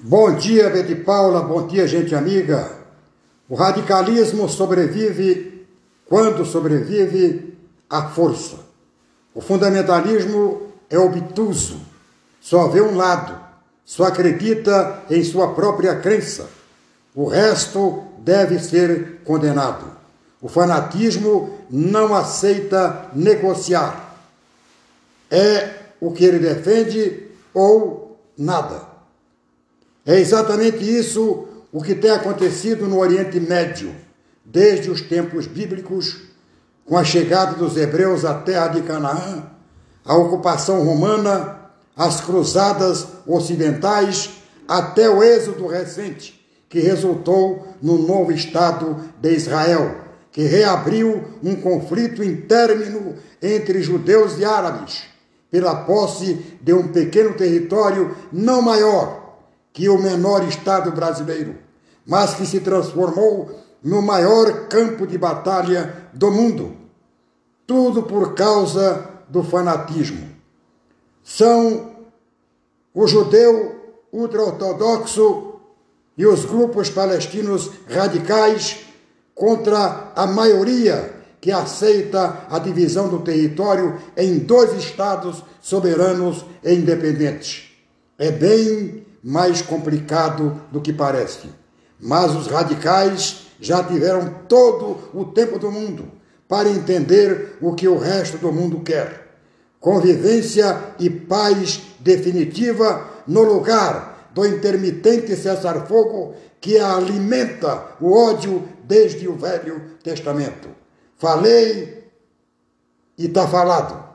Bom dia, Betty Paula, bom dia, gente amiga. O radicalismo sobrevive quando sobrevive a força. O fundamentalismo é obtuso, só vê um lado, só acredita em sua própria crença. O resto deve ser condenado. O fanatismo não aceita negociar. É o que ele defende ou nada. É exatamente isso o que tem acontecido no Oriente Médio, desde os tempos bíblicos, com a chegada dos hebreus à terra de Canaã, a ocupação romana, as cruzadas ocidentais, até o êxodo recente, que resultou no novo Estado de Israel, que reabriu um conflito interno entre judeus e árabes, pela posse de um pequeno território não maior que o menor Estado brasileiro, mas que se transformou no maior campo de batalha do mundo. Tudo por causa do fanatismo. São o judeu ultra-ortodoxo e os grupos palestinos radicais contra a maioria que aceita a divisão do território em dois estados soberanos e independentes. É bem mais complicado do que parece. Mas os radicais já tiveram todo o tempo do mundo para entender o que o resto do mundo quer. Convivência e paz definitiva no lugar do intermitente cessar-fogo que alimenta o ódio desde o Velho Testamento. Falei e está falado.